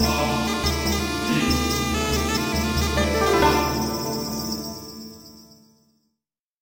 Lord.